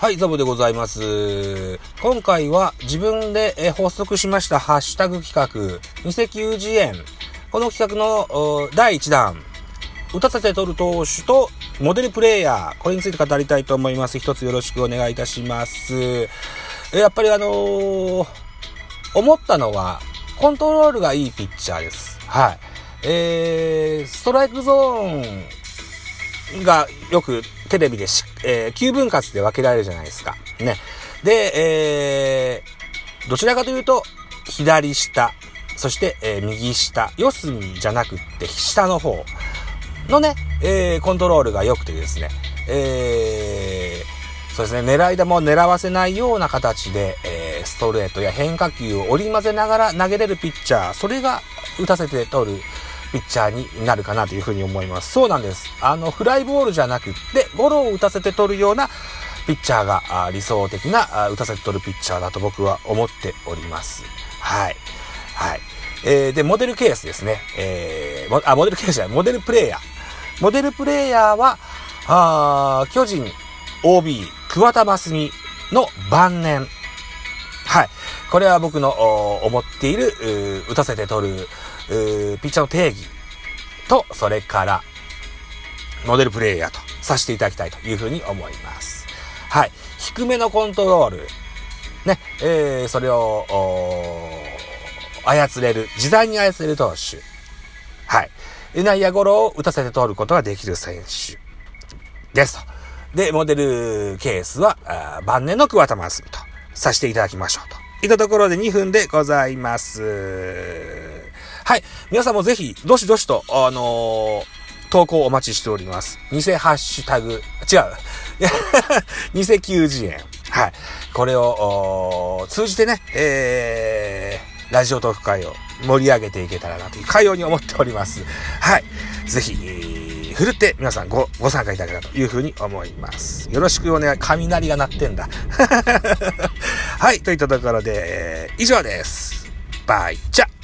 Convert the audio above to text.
はい、ザボでございます。今回は自分で発足しましたハッシュタグ企画、偽球児園。この企画の第1弾、打たせて取る投手とモデルプレイヤー、これについて語りたいと思います。一つよろしくお願いいたします。やっぱりあのー、思ったのは、コントロールがいいピッチャーです。はい。えー、ストライクゾーンがよくテレビでし、えー、9分割で分けられるじゃないですか。ね。で、えー、どちらかというと、左下、そして、えー、右下、四隅じゃなくって下の方のね、えー、コントロールが良くてですね、えー、そうですね、狙い球を狙わせないような形で、えー、ストレートや変化球を織り交ぜながら投げれるピッチャー、それが打たせて取るピッチャーになるかなというふうに思います。そうなんです。あの、フライボールじゃなくて、ゴロを打たせて取るようなピッチャーが理想的な打たせて取るピッチャーだと僕は思っております。はい。はい。えー、で、モデルケースですね。えー、あ、モデルケースじゃない、モデルプレイヤー。モデルプレイヤーは、あー巨人 OB 桑田真澄の晩年。はい。これは僕の思っている、打たせて取るピッチャーの定義と、それから、モデルプレイヤーとさせていただきたいというふうに思います。はい。低めのコントロール。ね。えー、それを、操れる、自在に操れる投手。はい。内野ゴロを打たせて通ることができる選手。ですと。で、モデルケースは、晩年の桑田真澄とさせていただきましょうと。いったところで2分でございます。はい。皆さんもぜひ、どしどしと、あのー、投稿お待ちしております。偽ハッシュタグ、違う。偽球児園。はい。これを、通じてね、えー、ラジオトーク会を盛り上げていけたらなという、かように思っております。はい。ぜひ、ふるって皆さんご、ご参加いただけたらというふうに思います。よろしくお願い、雷が鳴ってんだ。はい。といったところで、以上です。バイチャ